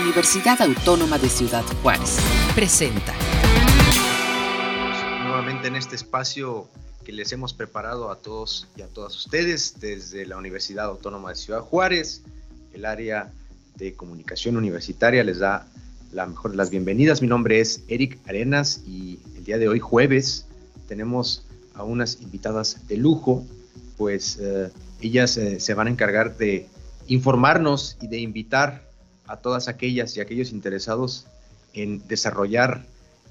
Universidad Autónoma de Ciudad Juárez presenta. Nuevamente en este espacio que les hemos preparado a todos y a todas ustedes desde la Universidad Autónoma de Ciudad Juárez, el área de comunicación universitaria les da la mejor de las bienvenidas. Mi nombre es Eric Arenas y el día de hoy, jueves, tenemos a unas invitadas de lujo, pues eh, ellas eh, se van a encargar de informarnos y de invitar a todas aquellas y aquellos interesados en desarrollar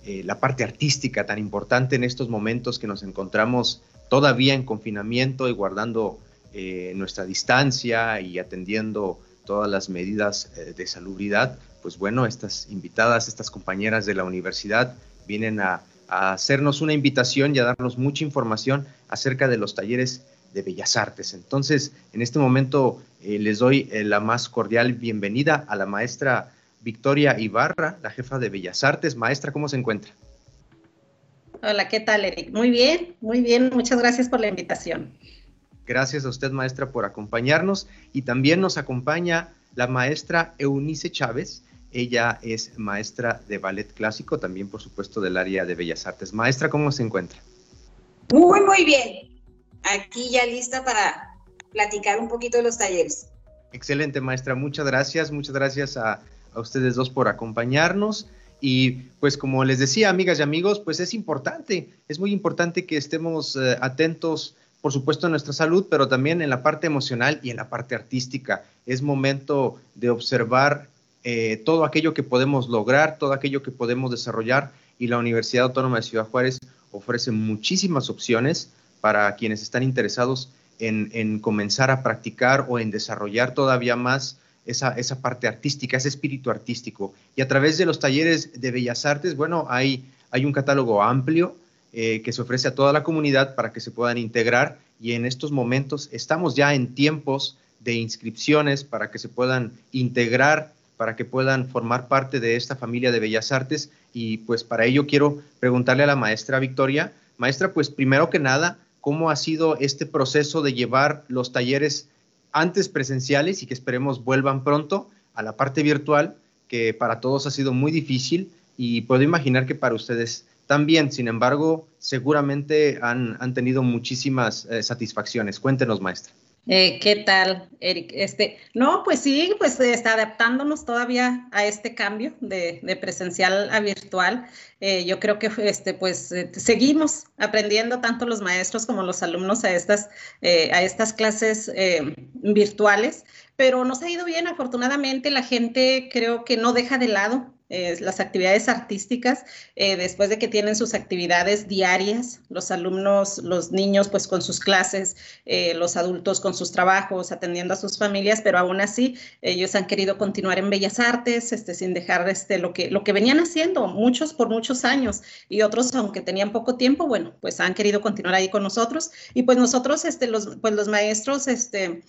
eh, la parte artística tan importante en estos momentos que nos encontramos todavía en confinamiento y guardando eh, nuestra distancia y atendiendo todas las medidas eh, de salubridad, pues bueno, estas invitadas, estas compañeras de la universidad vienen a, a hacernos una invitación y a darnos mucha información acerca de los talleres de Bellas Artes. Entonces, en este momento eh, les doy eh, la más cordial bienvenida a la maestra Victoria Ibarra, la jefa de Bellas Artes. Maestra, ¿cómo se encuentra? Hola, ¿qué tal, Eric? Muy bien, muy bien. Muchas gracias por la invitación. Gracias a usted, maestra, por acompañarnos. Y también nos acompaña la maestra Eunice Chávez. Ella es maestra de ballet clásico, también, por supuesto, del área de Bellas Artes. Maestra, ¿cómo se encuentra? Muy, muy bien aquí ya lista para platicar un poquito de los talleres. Excelente, maestra. Muchas gracias. Muchas gracias a, ustedes dos por acompañarnos. Y pues como les decía, amigas y amigos, pues es importante, es muy importante que estemos eh, atentos, por supuesto, en nuestra salud, pero también en la parte emocional y en la parte artística. Es momento de observar eh, todo aquello que podemos lograr, todo aquello que podemos desarrollar y la Universidad Autónoma de Ciudad Juárez ofrece muchísimas opciones para quienes están interesados en, comenzar a practicar o en desarrollar todavía más esa, esa, parte artística, ese espíritu artístico. Y a través de los talleres de Bellas Artes, bueno, hay, hay un catálogo amplio eh, que se ofrece a toda la comunidad para que se puedan integrar. Y en estos momentos estamos ya en tiempos de inscripciones para que se puedan integrar, para que puedan formar parte de esta familia de Bellas Artes. Y pues para ello quiero preguntarle a la maestra Victoria, maestra, pues primero que nada, cómo ha sido este proceso de llevar los talleres antes presenciales y que esperemos vuelvan pronto a la parte virtual, que para todos ha sido muy difícil y puedo imaginar que para ustedes también. Sin embargo, seguramente han, tenido muchísimas eh, satisfacciones. Cuéntenos, maestra. Eh, ¿Qué tal, Eric? Este, no, pues sí, pues está adaptándonos todavía a este cambio de, presencial a virtual. Eh, yo creo que este, pues eh, seguimos aprendiendo tanto los maestros como los alumnos a estas, a estas clases virtuales, pero nos ha ido bien. Afortunadamente, la gente creo que no deja de lado las actividades artísticas, eh, después de que tienen sus actividades diarias, los alumnos, los niños pues con sus clases, eh, los adultos con sus trabajos, atendiendo a sus familias, pero aún así ellos han querido continuar en Bellas Artes, este, sin dejar este, lo, que, lo que venían haciendo, muchos por muchos años y otros, aunque tenían poco tiempo, bueno, pues han querido continuar ahí con nosotros y pues nosotros, este, los, pues los maestros, este,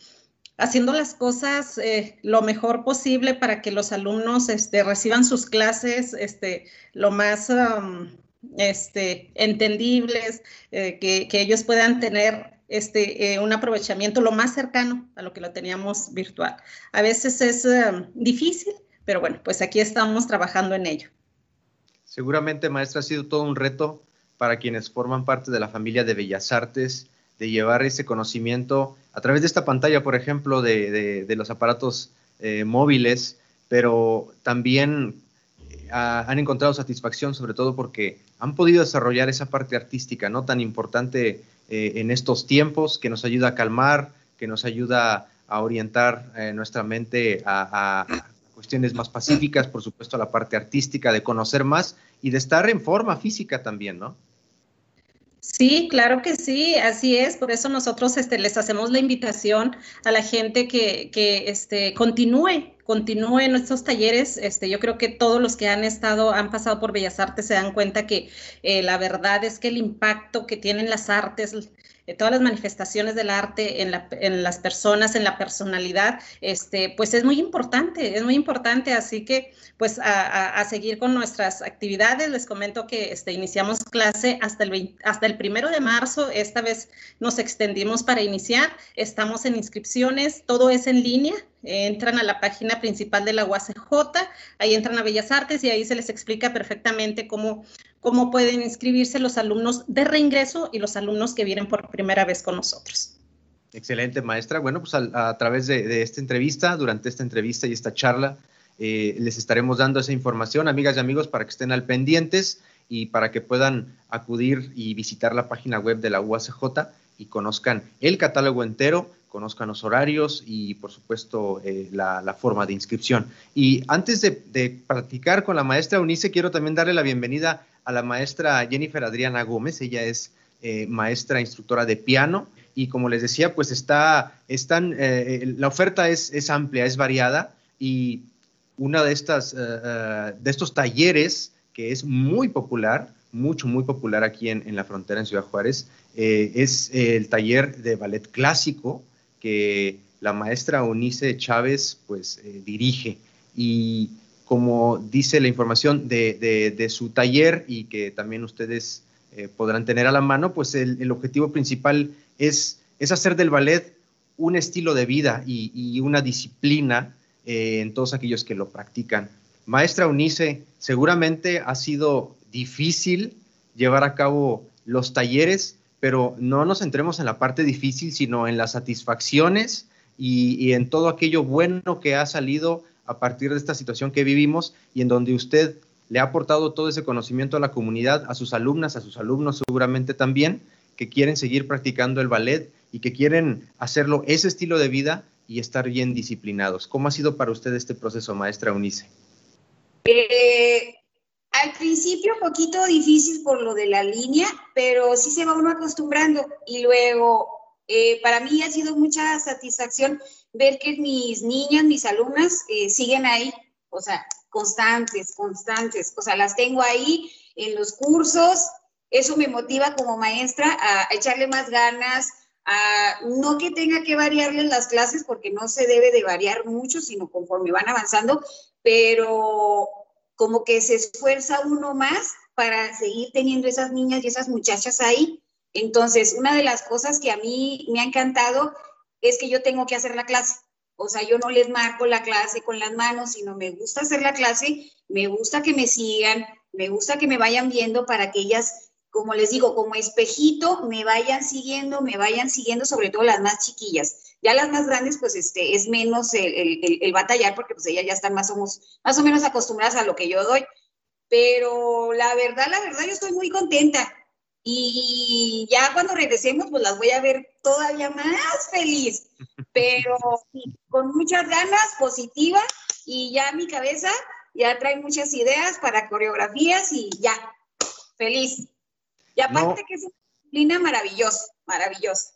haciendo las cosas eh, lo mejor posible para que los alumnos este, reciban sus clases este, lo más este, entendibles, eh, que, ellos puedan tener eh, un aprovechamiento lo más cercano a lo que lo teníamos virtual. A veces es difícil, pero bueno, pues aquí estamos trabajando en ello. Seguramente, maestra, ha sido todo un reto para quienes forman parte de la familia de Bellas Artes de llevar ese conocimiento a través de esta pantalla, por ejemplo, de, los aparatos eh, móviles, pero también eh, han encontrado satisfacción, sobre todo porque han podido desarrollar esa parte artística, ¿no? Tan importante eh, en estos tiempos, que nos ayuda a calmar, que nos ayuda a orientar nuestra mente a, a cuestiones más pacíficas, por supuesto, a la parte artística, de conocer más y de estar en forma física también, ¿no? Sí, claro que sí, así es. Por eso nosotros este, les hacemos la invitación a la gente que, que este, continúe, continúe en nuestros talleres. Este, yo creo que todos los que han estado, han pasado por Bellas Artes se dan cuenta que eh, la verdad es que el impacto que tienen las artes, eh, todas las manifestaciones del arte en, las personas, en la personalidad, este, pues es muy importante, es muy importante. Así que, pues a, seguir con nuestras actividades, les comento que este, iniciamos clase hasta el primero de marzo. Esta vez nos extendimos para iniciar. Estamos en inscripciones, todo es en línea. Entran a la página principal de la UACJ, ahí entran a Bellas Artes y ahí se les explica perfectamente cómo, cómo pueden inscribirse los alumnos de reingreso y los alumnos que vienen por primera vez con nosotros. Excelente, maestra. Bueno, pues a, través de, esta entrevista, durante esta entrevista y esta charla, eh, les estaremos dando esa información, amigas y amigos, para que estén al pendientes y para que puedan acudir y visitar la página web de la UACJ y conozcan el catálogo entero, conozcan los horarios y, por supuesto, eh, la, forma de inscripción. Y antes de, practicar con la maestra Unice, quiero también darle la bienvenida a la maestra Jennifer Adriana Gómez. Ella es eh, maestra instructora de piano y, como les decía, pues está, están, eh, la oferta es, es, amplia, es variada y una de estas, de estos talleres que es muy popular, mucho, muy popular aquí en, la frontera en Ciudad Juárez, eh, es el taller de ballet clásico que la maestra Unice Chávez pues eh, dirige. Y como dice la información de, su taller y que también ustedes eh, podrán tener a la mano, pues el, objetivo principal es, es, hacer del ballet un estilo de vida y, y una disciplina en todos aquellos que lo practican. Maestra Unice, seguramente ha sido difícil llevar a cabo los talleres, pero no nos centremos en la parte difícil, sino en las satisfacciones y, en todo aquello bueno que ha salido a partir de esta situación que vivimos y en donde usted le ha aportado todo ese conocimiento a la comunidad, a sus alumnas, a sus alumnos seguramente también, que quieren seguir practicando el ballet y que quieren hacerlo ese estilo de vida y estar bien disciplinados. ¿Cómo ha sido para usted este proceso, maestra Unice? Eh, al principio un poquito difícil por lo de la línea, pero sí se va uno acostumbrando. Y luego eh, para mí ha sido mucha satisfacción ver que mis niñas, mis alumnas eh, siguen ahí, o sea, constantes, constantes, o sea, las tengo ahí en los cursos, eso me motiva como maestra a echarle más ganas, a no que tenga que variarles las clases porque no se debe de variar mucho, sino conforme van avanzando, pero como que se esfuerza uno más para seguir teniendo esas niñas y esas muchachas ahí. Entonces, una de las cosas que a mí me ha encantado es que yo tengo que hacer la clase. O sea, yo no les marco la clase con las manos, sino me gusta hacer la clase, me gusta que me sigan, me gusta que me vayan viendo para que ellas, como les digo, como espejito, me vayan siguiendo, me vayan siguiendo, sobre todo las más chiquillas. Ya las más grandes, pues este, es menos el, batallar porque pues ellas ya están más o, menos, más o menos acostumbradas a lo que yo doy. Pero la verdad, la verdad, yo estoy muy contenta. Y ya cuando regresemos, pues las voy a ver todavía más feliz, pero con muchas ganas, positiva, y ya mi cabeza ya trae muchas ideas para coreografías y ya, feliz. Y aparte que es una disciplina maravillosa, maravillosa.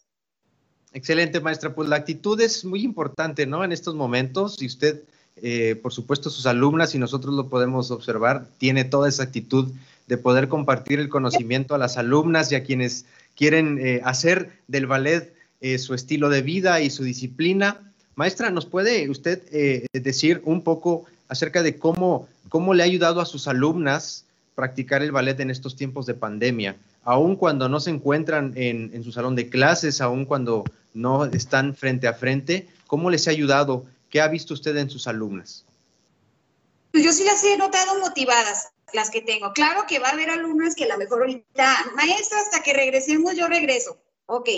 Excelente, maestra. Pues la actitud es muy importante, ¿no? En estos momentos, y usted, eh, por supuesto, sus alumnas, y nosotros lo podemos observar, tiene toda esa actitud de poder compartir el conocimiento a las alumnas y a quienes quieren eh, hacer del ballet eh, su estilo de vida y su disciplina. Maestra, ¿nos puede usted decir un poco acerca de cómo, cómo le ha ayudado a sus alumnas practicar el ballet en estos tiempos de pandemia? Aún cuando no se encuentran en, su salón de clases, aún cuando no están frente a frente. ¿Cómo les ha ayudado? ¿Qué ha visto usted en sus alumnas? Pues yo sí las he notado motivadas, las que tengo. Claro que va a haber alumnas que a mejor ahorita, maestra, hasta que regresemos yo regreso. Ok,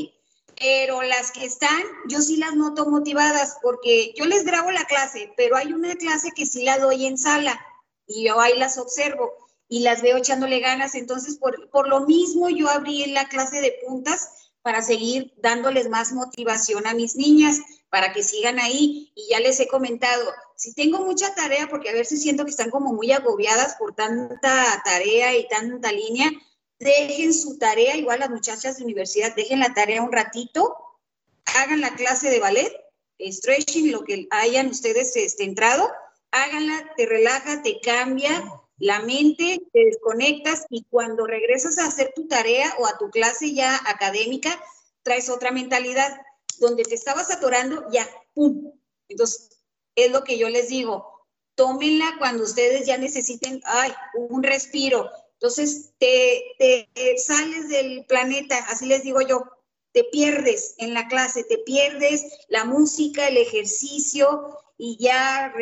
pero las que están, yo sí las noto motivadas porque yo les grabo la clase, pero hay una clase que sí la doy en sala y yo ahí las observo y las veo echándole ganas. Entonces, por, por lo mismo, yo abrí la clase de puntas para seguir dándoles más motivación a mis niñas, para que sigan ahí. Y ya les he comentado, si tengo mucha tarea, porque a veces siento que están como muy agobiadas por tanta tarea y tanta línea, dejen su tarea, igual las muchachas de universidad, dejen la tarea un ratito, hagan la clase de ballet, stretching, lo que hayan ustedes este, entrado, háganla, te relaja, te cambia, la mente, te desconectas y cuando regresas a hacer tu tarea o a tu clase ya académica, traes otra mentalidad. Donde te estabas atorando, ya, ¡pum! Entonces, es lo que yo les digo, tómenla cuando ustedes ya necesiten, ay, un respiro. Entonces, te, te, sales del planeta, así les digo yo, te pierdes en la clase, te pierdes la música, el ejercicio y ya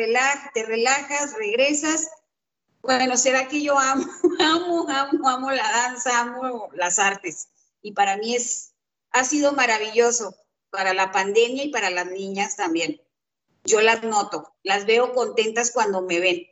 te relajas, regresas. Bueno, será que yo amo, amo, amo, amo la danza, amo las artes. Y para mí es, ha sido maravilloso para la pandemia y para las niñas también. Yo las noto, las veo contentas cuando me ven.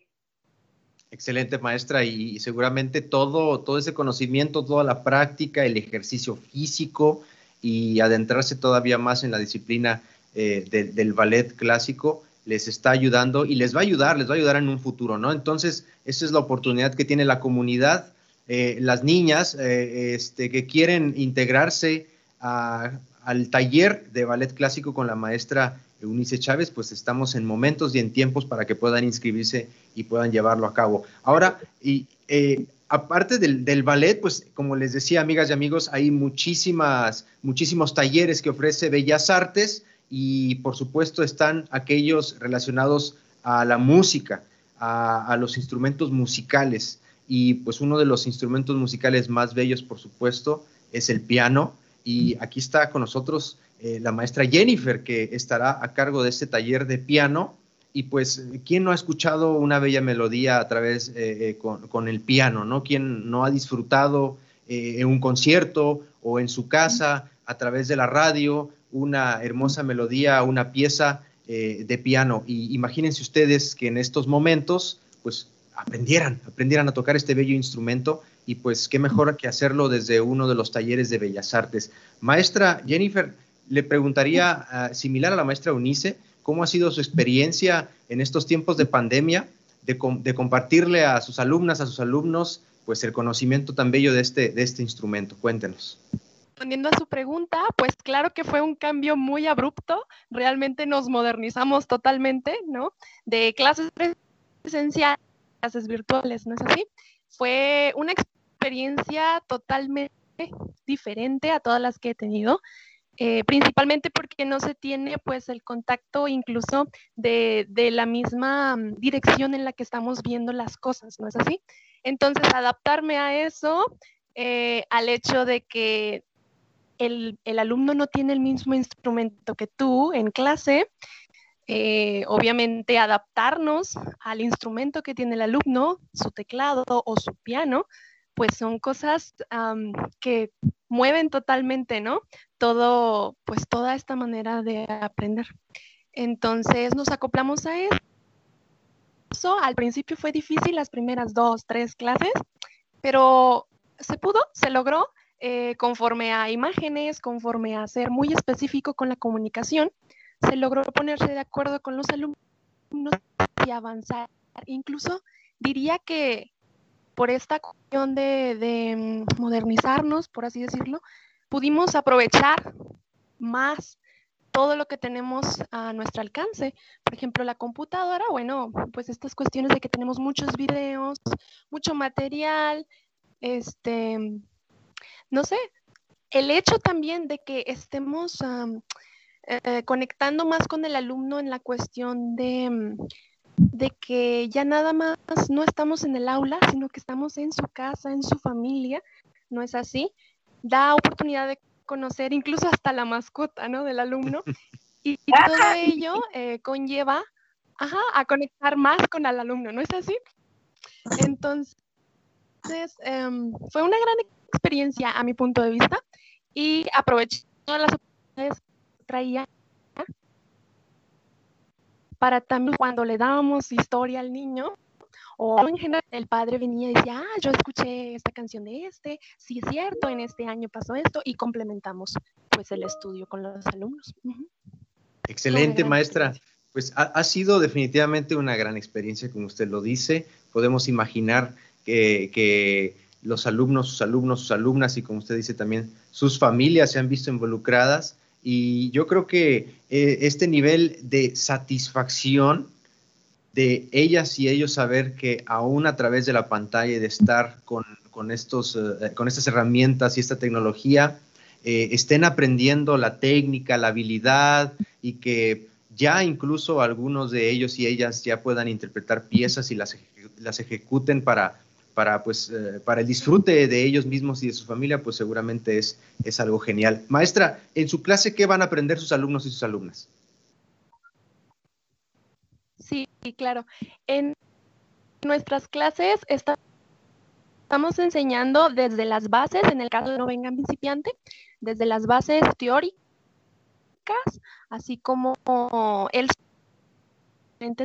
Excelente maestra y, seguramente todo, todo ese conocimiento, toda la práctica, el ejercicio físico y adentrarse todavía más en la disciplina eh, del ballet clásico les está ayudando y les va a ayudar, les va a ayudar en un futuro, ¿no? Entonces, esa es la oportunidad que tiene la comunidad, eh, las niñas eh, este, que quieren integrarse al taller de ballet clásico con la maestra Eunice Chávez, pues estamos en momentos y en tiempos para que puedan inscribirse y puedan llevarlo a cabo. Ahora, y eh, aparte del, ballet, pues como les decía, amigas y amigos, hay muchísimas, muchísimos talleres que ofrece Bellas Artes y por supuesto están aquellos relacionados a la música, a, los instrumentos musicales. Y pues uno de los instrumentos musicales más bellos, por supuesto, es el piano. Y aquí está con nosotros eh, la maestra Jennifer, que estará a cargo de este taller de piano. Y pues, ¿quién no ha escuchado una bella melodía a través eh, eh, con, el piano, no? ¿Quién no ha disfrutado en un concierto o en su casa a través de la radio una hermosa melodía, una pieza de piano? Y imagínense ustedes que en estos momentos, pues, aprendieran, aprendieran a tocar este bello instrumento y pues qué mejor que hacerlo desde uno de los talleres de Bellas Artes. Maestra Jennifer, le preguntaría, ah, similar a la maestra Unice, ¿cómo ha sido su experiencia en estos tiempos de pandemia de, compartirle a sus alumnas, a sus alumnos, pues el conocimiento tan bello de este, de este instrumento? Cuéntenos. Respondiendo a su pregunta, pues claro que fue un cambio muy abrupto, realmente nos modernizamos totalmente, ¿no? De clases presenciales a clases virtuales, ¿no es así? Fue una experiencia totalmente diferente a todas las que he tenido. Eh, principalmente porque no se tiene pues el contacto incluso de, la misma mm, dirección en la que estamos viendo las cosas, ¿no es así? Entonces, adaptarme a eso, eh, al hecho de que el, alumno no tiene el mismo instrumento que tú en clase, eh, obviamente adaptarnos al instrumento que tiene el alumno, su teclado o su piano, pues son cosas que mueven totalmente, ¿no? Todo, pues toda esta manera de aprender. Entonces nos acoplamos a eso. Al principio fue difícil las primeras dos, tres clases, pero se pudo, se logró eh, conforme a imágenes, conforme a ser muy específico con la comunicación, se logró ponerse de acuerdo con los alumnos y avanzar. Incluso diría que por esta cuestión de, mm, modernizarnos, por así decirlo, pudimos aprovechar más todo lo que tenemos a nuestro alcance. Por ejemplo, la computadora, bueno, pues estas cuestiones de que tenemos muchos videos, mucho material, este, no sé, el hecho también de que estemos eh, conectando más con el alumno en la cuestión de mm, de que ya nada más no estamos en el aula, sino que estamos en su casa, en su familia, ¿no es así? Da oportunidad de conocer incluso hasta la mascota, ¿no? Del alumno. Y, todo ello eh, conlleva a conectar más con el alumno, ¿no es así? Entonces, em, fue una gran experiencia a mi punto de vista y aproveché todas las oportunidades que traía para también cuando le dábamos historia al niño, o en general el padre venía y decía, ah, yo escuché esta canción de este, sí es cierto, en este año pasó esto, y complementamos pues el estudio con los alumnos. Excelente, maestra. Pues ha, sido definitivamente una gran experiencia, como usted lo dice. Podemos imaginar que, que los alumnos, sus alumnos, sus alumnas y como usted dice también, sus familias se han visto involucradas. Y yo creo que eh, este nivel de satisfacción de ellas y ellos saber que aún a través de la pantalla y de estar con, estos, eh, con estas herramientas y esta tecnología, eh, estén aprendiendo la técnica, la habilidad y que ya incluso algunos de ellos y ellas ya puedan interpretar piezas y las, las ejecuten para, para, pues, eh, para el disfrute de ellos mismos y de su familia, pues seguramente es, es algo genial. Maestra, en su clase, ¿qué van a aprender sus alumnos y sus alumnas? Sí, claro. En nuestras clases estamos enseñando desde las bases, en el caso de no vengan principiante, desde las bases teóricas, así como el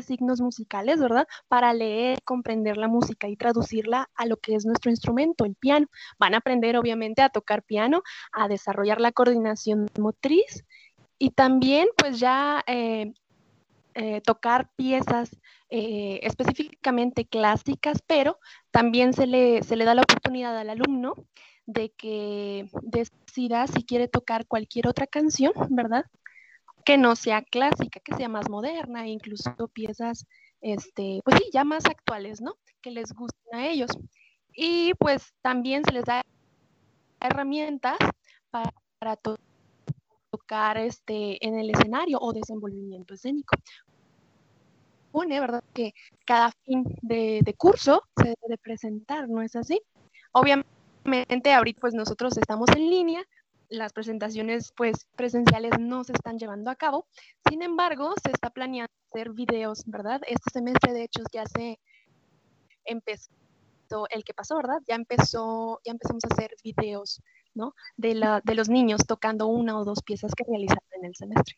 signos musicales, ¿verdad? Para leer, comprender la música y traducirla a lo que es nuestro instrumento, el piano. Van a aprender, obviamente, a tocar piano, a desarrollar la coordinación motriz y también, pues ya eh, eh, tocar piezas eh, específicamente clásicas, pero también se le, se le da la oportunidad al alumno de que decida si quiere tocar cualquier otra canción, ¿verdad? Que no sea clásica, que sea más moderna, incluso piezas, este, pues sí, ya más actuales, ¿no? Que les gusten a ellos. Y pues también se les da herramientas para, tocar este, en el escenario o desenvolvimiento escénico. Pone, ¿verdad? Que cada fin de, curso se debe de presentar, ¿no es así? Obviamente ahorita pues nosotros estamos en línea, las presentaciones pues presenciales no se están llevando a cabo. Sin embargo, se está planeando hacer videos, ¿verdad? Este semestre de hecho ya se empezó el que pasó, ¿verdad? Ya empezó, ya empezamos a hacer videos, ¿no? De, la, de los niños tocando una o dos piezas que realizaron en el semestre.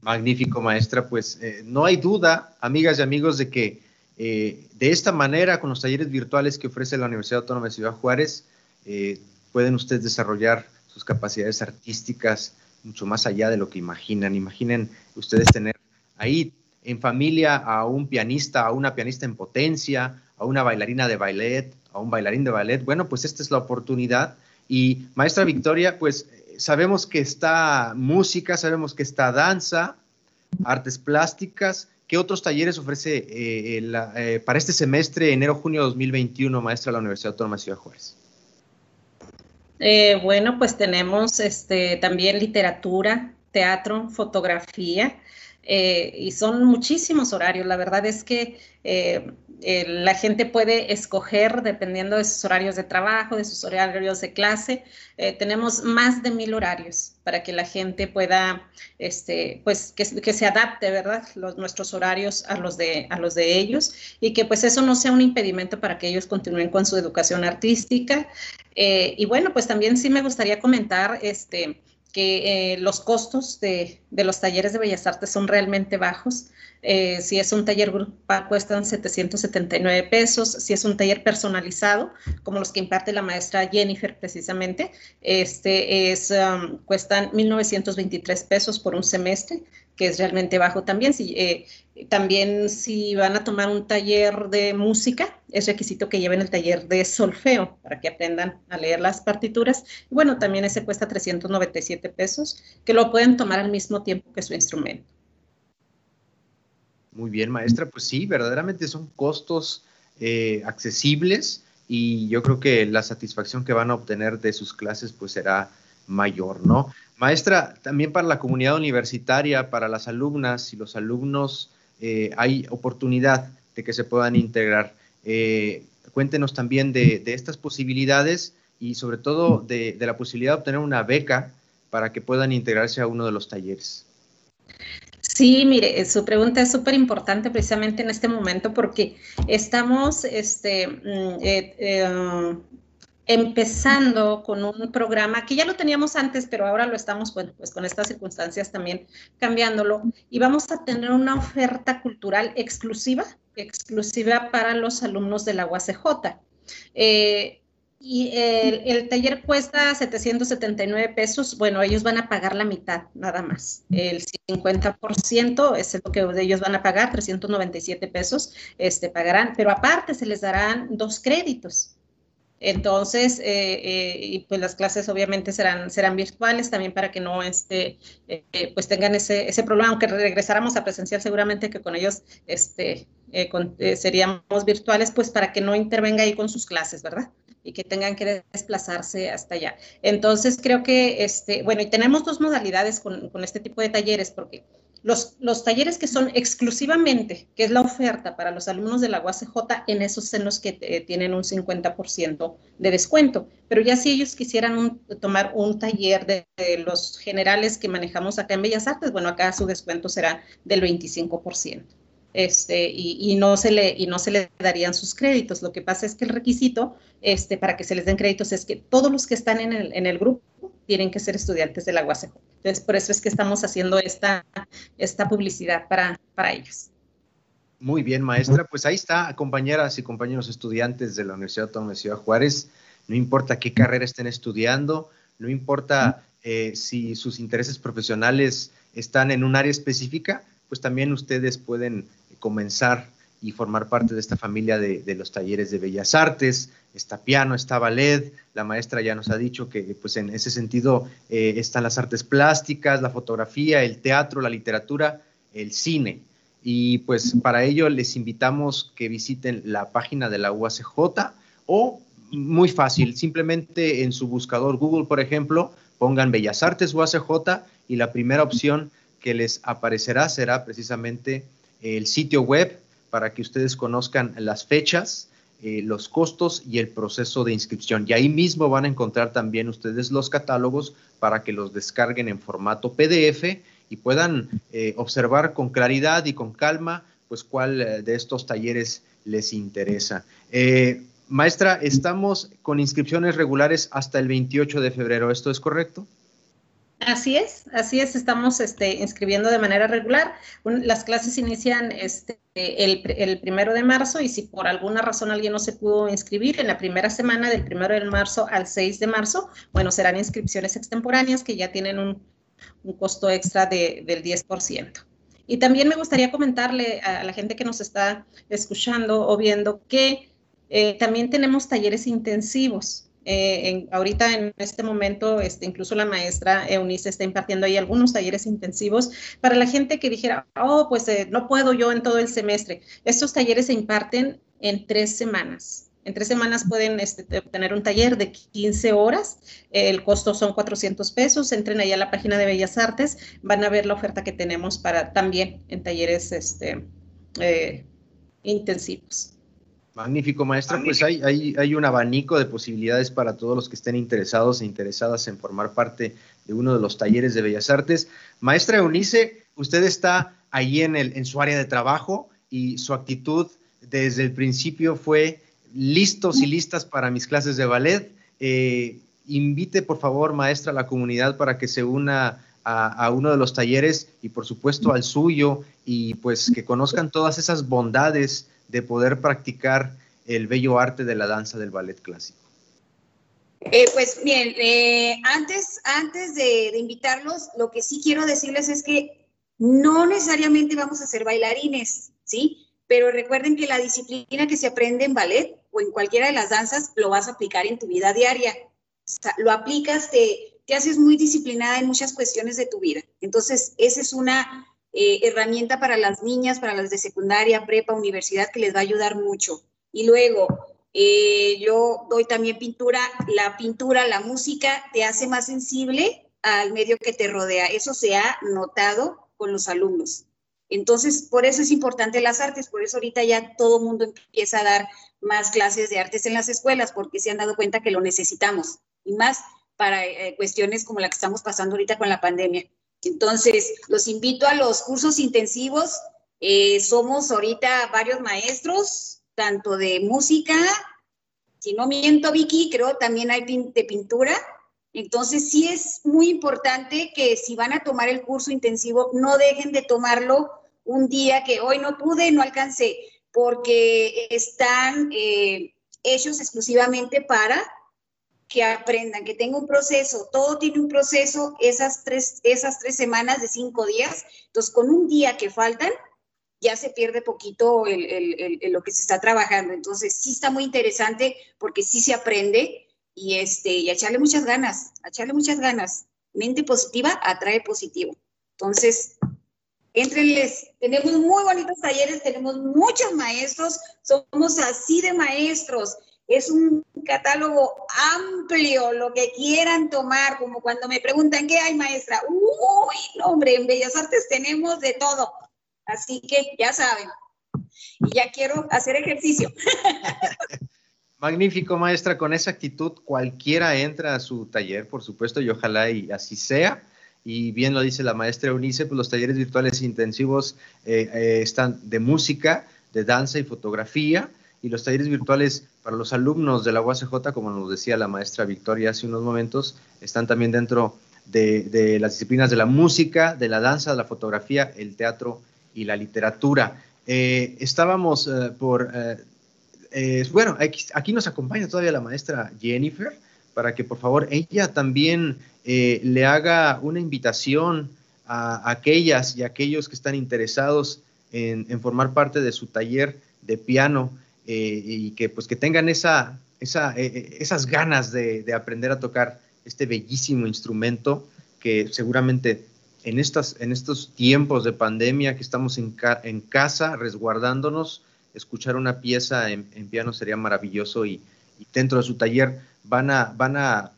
Magnífico, maestra. Pues eh, no hay duda, amigas y amigos, de que eh, de esta manera, con los talleres virtuales que ofrece la Universidad Autónoma de Ciudad Juárez, eh, pueden ustedes desarrollar sus capacidades artísticas mucho más allá de lo que imaginan. Imaginen ustedes tener ahí en familia a un pianista, a una pianista en potencia, a una bailarina de ballet, a un bailarín de ballet. Bueno, pues esta es la oportunidad. Y maestra Victoria, pues sabemos que está música, sabemos que está danza, artes plásticas. ¿Qué otros talleres ofrece eh, eh, para este semestre, enero-junio 2021, maestra de la Universidad Autónoma de Ciudad Juárez? Eh, bueno, pues tenemos este, también literatura, teatro, fotografía, eh, y son muchísimos horarios. La verdad es que eh, la gente puede escoger dependiendo de sus horarios de trabajo, de sus horarios de clase. tenemos más de mil horarios para que la gente pueda, este, pues, que, se adapte, ¿verdad? Los, nuestros horarios a los, de, a los de ellos y que pues eso no sea un impedimento para que ellos continúen con su educación artística. Eh, y bueno, pues también sí me gustaría comentar este, que eh, los costos de, los talleres de Bellas Artes son realmente bajos. Eh, si es un taller grupal, cuestan 779 pesos. Si es un taller personalizado, como los que imparte la maestra Jennifer precisamente, este es, um, cuestan 1.923 pesos por un semestre que es realmente bajo también. Si, eh, también si van a tomar un taller de música, es requisito que lleven el taller de solfeo para que aprendan a leer las partituras. Bueno, también ese cuesta 397 pesos, que lo pueden tomar al mismo tiempo que su instrumento. Muy bien, maestra. Pues sí, verdaderamente son costos eh, accesibles y yo creo que la satisfacción que van a obtener de sus clases pues será mayor, ¿no? Maestra, también para la comunidad universitaria, para las alumnas y los alumnos, eh, hay oportunidad de que se puedan integrar. Eh, cuéntenos también de, estas posibilidades y sobre todo de, la posibilidad de obtener una beca para que puedan integrarse a uno de los talleres. Sí, mire, su pregunta es súper importante precisamente en este momento porque estamos este, mm, eh, empezando con un programa que ya lo teníamos antes, pero ahora lo estamos, bueno, pues con estas circunstancias también cambiándolo y vamos a tener una oferta cultural exclusiva, exclusiva para los alumnos de la UACJ. Eh, y el, taller cuesta 779 pesos. Bueno, ellos van a pagar la mitad, nada más. El 50% es lo que ellos van a pagar, 397 pesos, este, pagarán, pero aparte se les darán dos créditos. Entonces, eh, eh, y pues las clases obviamente serán, serán virtuales también para que no este, eh, pues tengan ese, ese problema, aunque regresáramos a presencial seguramente que con ellos este, seríamos virtuales, pues para que no intervenga ahí con sus clases, ¿verdad? y que tengan que desplazarse hasta allá. Entonces, creo que, este, bueno, y tenemos dos modalidades con, este tipo de talleres, porque Los, talleres que son exclusivamente, que es la oferta para los alumnos de la UACJ, en esos en los que eh, tienen un 50% de descuento. Pero ya si ellos quisieran tomar un taller de, los generales que manejamos acá en Bellas Artes, bueno, acá su descuento será del 25%. Este, y, no se le, y no se le darían sus créditos. Lo que pasa es que el requisito este, para que se les den créditos es que todos los que están en el, en el grupo tienen que ser estudiantes de la UACJ. Entonces, por eso es que estamos haciendo esta, esta publicidad para, para ellos. Muy bien, maestra. Pues ahí está, compañeras y compañeros estudiantes de la Universidad Autónoma de Ciudad Juárez. No importa qué carrera estén estudiando, no importa eh, si sus intereses profesionales están en un área específica, pues también ustedes pueden comenzar y formar parte de esta familia de, los talleres de bellas artes. Está piano, está ballet. La maestra ya nos ha dicho que, pues, en ese sentido eh, están las artes plásticas, la fotografía, el teatro, la literatura, el cine. Y pues para ello les invitamos que visiten la página de la UACJ o muy fácil, simplemente en su buscador Google, por ejemplo, pongan Bellas Artes UACJ y la primera opción que les aparecerá será precisamente el sitio web para que ustedes conozcan las fechas, eh, los costos y el proceso de inscripción. Y ahí mismo van a encontrar también ustedes los catálogos para que los descarguen en formato PDF y puedan eh, observar con claridad y con calma pues cuál eh, de estos talleres les interesa. maestra, estamos con inscripciones regulares hasta el 28 de febrero, ¿esto es correcto? Así es, así es, estamos este, inscribiendo de manera regular. las clases inician este, el, primero de marzo y si por alguna razón alguien no se pudo inscribir en la primera semana del primero de marzo al 6 de marzo, bueno, serán inscripciones extemporáneas que ya tienen un, costo extra de, del 10%. Y también me gustaría comentarle a la gente que nos está escuchando o viendo que eh, también tenemos talleres intensivos. Eh, ahorita en este momento, este, incluso la maestra Eunice está impartiendo ahí algunos talleres intensivos para la gente que dijera, oh, pues eh, no puedo yo en todo el semestre. Estos talleres se imparten en tres semanas. En tres semanas pueden este, tener un taller de 15 horas. El costo son 400 pesos. Entren ahí a la página de Bellas Artes. Van a ver la oferta que tenemos para también en talleres este, eh, intensivos. Magnífico, maestra. Pues hay, hay, hay, un abanico de posibilidades para todos los que estén interesados e interesadas en formar parte de uno de los talleres de Bellas Artes. Maestra Eunice, usted está ahí en, el, en su área de trabajo y su actitud desde el principio fue listos y listas para mis clases de ballet. Eh, invite, por favor, maestra, a la comunidad para que se una a, a, uno de los talleres y, por supuesto, al suyo y pues que conozcan todas esas bondades de poder practicar el bello arte de la danza del ballet clásico? Eh, pues bien, eh, antes, antes de, invitarlos, lo que sí quiero decirles es que no necesariamente vamos a ser bailarines, ¿sí? Pero recuerden que la disciplina que se aprende en ballet o en cualquiera de las danzas lo vas a aplicar en tu vida diaria. Lo aplicas, te, te haces muy disciplinada en muchas cuestiones de tu vida. Entonces, esa es una eh, herramienta para las niñas, para las de secundaria, prepa, universidad, que les va a ayudar mucho. Y luego, eh, yo doy también pintura. La pintura, la música, te hace más sensible al medio que te rodea. Eso se ha notado con los alumnos. Entonces, por eso es importante las artes, por eso ahorita ya todo el mundo empieza a dar más clases de artes en las escuelas, porque se han dado cuenta que lo necesitamos, y más para eh, cuestiones como la que estamos pasando ahorita con la pandemia. Entonces, los invito a los cursos intensivos. Eh, somos ahorita varios maestros, tanto de música, si no miento, Vicky, creo también hay de pintura. Entonces, sí es muy importante que si van a tomar el curso intensivo, no dejen de tomarlo un día que hoy no pude, no alcancé, porque están eh, hechos exclusivamente para que aprendan, que tenga un proceso, todo tiene un proceso, esas tres, esas tres semanas de cinco días, entonces con un día que faltan, ya se pierde poquito lo que se está trabajando, entonces sí está muy interesante porque sí se aprende y, este, y echarle muchas ganas, echarle muchas ganas, mente positiva atrae positivo, entonces Entrenles, tenemos muy bonitos talleres, tenemos muchos maestros, somos así de maestros es un catálogo amplio, lo que quieran tomar, como cuando me preguntan, ¿qué hay, maestra? Uy, no, hombre, en Bellas Artes tenemos de todo. Así que ya saben, y ya quiero hacer ejercicio. Magnífico, maestra. Con esa actitud, cualquiera entra a su taller, por supuesto, y ojalá y así sea. Y bien lo dice la maestra Eunice, pues los talleres virtuales intensivos eh, eh, están de música, de danza y fotografía. Y los talleres virtuales para los alumnos de la UACJ, como nos decía la maestra Victoria hace unos momentos, están también dentro de, las disciplinas de la música, de la danza, de la fotografía, el teatro y la literatura. Eh, estábamos por bueno, aquí, nos acompaña todavía la maestra Jennifer para que por favor ella también eh, le haga una invitación a, aquellas y aquellos que están interesados en, formar parte de su taller de piano eh, y que pues que tengan esa, eh, esas ganas de, aprender a tocar este bellísimo instrumento que seguramente en, estas, en estos tiempos de pandemia que estamos en, casa resguardándonos, escuchar una pieza en, piano sería maravilloso y, dentro de su taller van a, van a,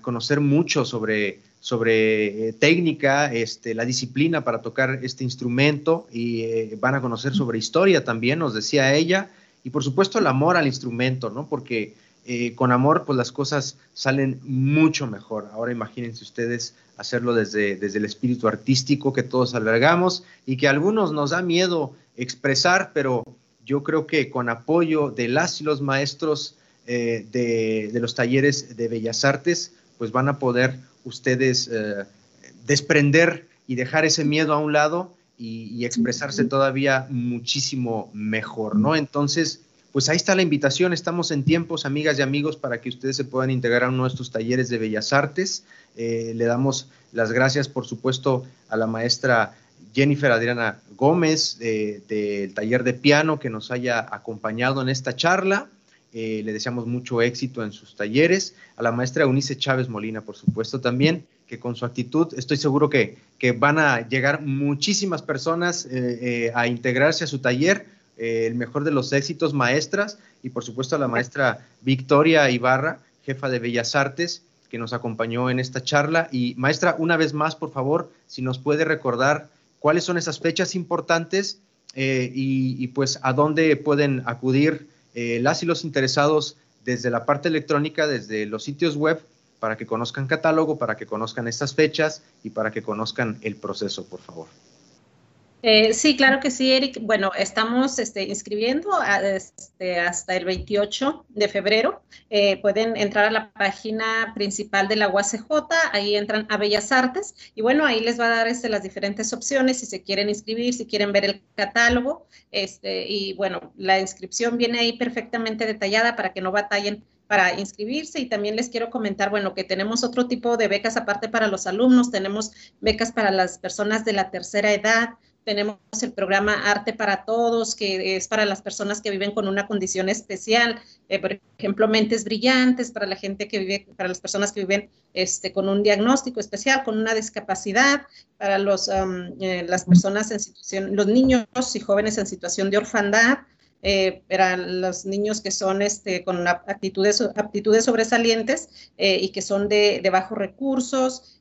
conocer mucho sobre, sobre eh, técnica, este, la disciplina para tocar este instrumento y eh, van a conocer sobre historia también, nos decía ella, y por supuesto el amor al instrumento, ¿no? Porque eh, con amor pues las cosas salen mucho mejor. Ahora imagínense ustedes hacerlo desde, desde el espíritu artístico que todos albergamos y que a algunos nos da miedo expresar, pero yo creo que con apoyo de las y los maestros eh, de, los talleres de Bellas Artes, pues van a poder ustedes eh, desprender y dejar ese miedo a un lado y, expresarse todavía muchísimo mejor, ¿no? Entonces, pues ahí está la invitación. Estamos en tiempos, amigas y amigos, para que ustedes se puedan integrar a uno de estos talleres de Bellas Artes. Eh, le damos las gracias, por supuesto, a la maestra Jennifer Adriana Gómez del taller de piano que nos haya acompañado en esta charla. Eh, le deseamos mucho éxito en sus talleres. A la maestra Eunice Chávez Molina, por supuesto, también, que con su actitud estoy seguro que, van a llegar muchísimas personas eh, eh, a integrarse a su taller. el mejor de los éxitos, maestras, y por supuesto a la maestra Victoria Ibarra, jefa de Bellas Artes, que nos acompañó en esta charla. Y maestra, una vez más, por favor, si nos puede recordar cuáles son esas fechas importantes eh, y, pues a dónde pueden acudir eh, las y los interesados desde la parte electrónica, desde los sitios web, para que conozcan catálogo, para que conozcan estas fechas y para que conozcan el proceso, por favor. Eh, sí, claro que sí, Eric. Bueno, estamos este, inscribiendo este, hasta el 28 de febrero. Eh, pueden entrar a la página principal de la UACJ, ahí entran a Bellas Artes y bueno, ahí les va a dar este, las diferentes opciones si se quieren inscribir, si quieren ver el catálogo. Este, y bueno, la inscripción viene ahí perfectamente detallada para que no batallen para inscribirse y también les quiero comentar, bueno, que tenemos otro tipo de becas aparte para los alumnos, tenemos becas para las personas de la tercera edad, tenemos el programa Arte para Todos, que es para las personas que viven con una condición especial, eh, por ejemplo, mentes brillantes, para la gente que vive, para las personas que viven este, con un diagnóstico especial, con una discapacidad, para los, eh, las personas en situación, los niños y jóvenes en situación de orfandad, eh, para los niños que son este, con aptitudes, aptitudes sobresalientes y que son de, de bajos recursos,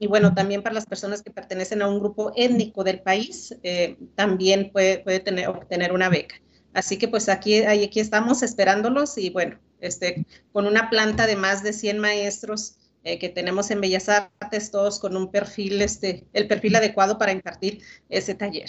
y bueno, también para las personas que pertenecen a un grupo étnico del país, eh, también puede, puede tener, obtener una beca. Así que pues aquí, aquí estamos esperándolos y bueno, este, con una planta de más de 100 maestros eh, que tenemos en Bellas Artes, todos con un perfil, este, el perfil adecuado para impartir ese taller.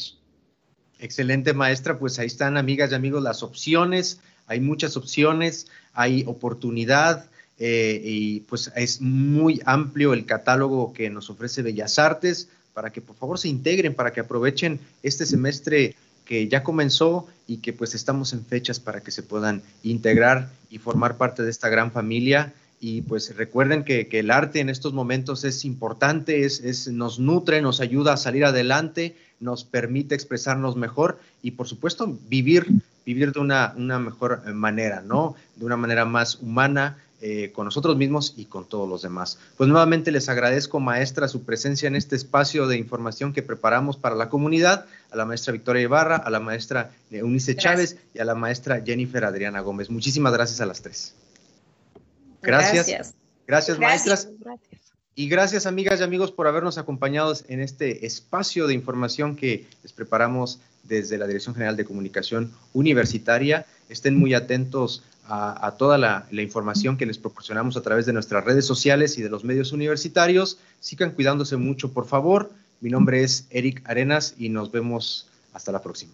Excelente maestra, pues ahí están amigas y amigos las opciones, hay muchas opciones, hay oportunidad, eh, y pues es muy amplio el catálogo que nos ofrece Bellas Artes para que por favor se integren, para que aprovechen este semestre que ya comenzó y que pues estamos en fechas para que se puedan integrar y formar parte de esta gran familia. Y pues recuerden que, el arte en estos momentos es importante, es, nos nutre, nos ayuda a salir adelante, nos permite expresarnos mejor y por supuesto vivir, vivir de una, una mejor manera, ¿no? De una manera más humana, eh, con nosotros mismos y con todos los demás. Pues nuevamente les agradezco, maestra, su presencia en este espacio de información que preparamos para la comunidad, a la maestra Victoria Ibarra, a la maestra Eunice Chávez y a la maestra Jennifer Adriana Gómez. Muchísimas gracias a las tres. Gracias. Gracias, gracias maestras. Gracias. Y gracias, amigas y amigos, por habernos acompañado en este espacio de información que les preparamos desde la Dirección General de Comunicación Universitaria. Estén muy atentos a, toda la, información que les proporcionamos a través de nuestras redes sociales y de los medios universitarios. Sigan cuidándose mucho, por favor. Mi nombre es Eric Arenas y nos vemos hasta la próxima.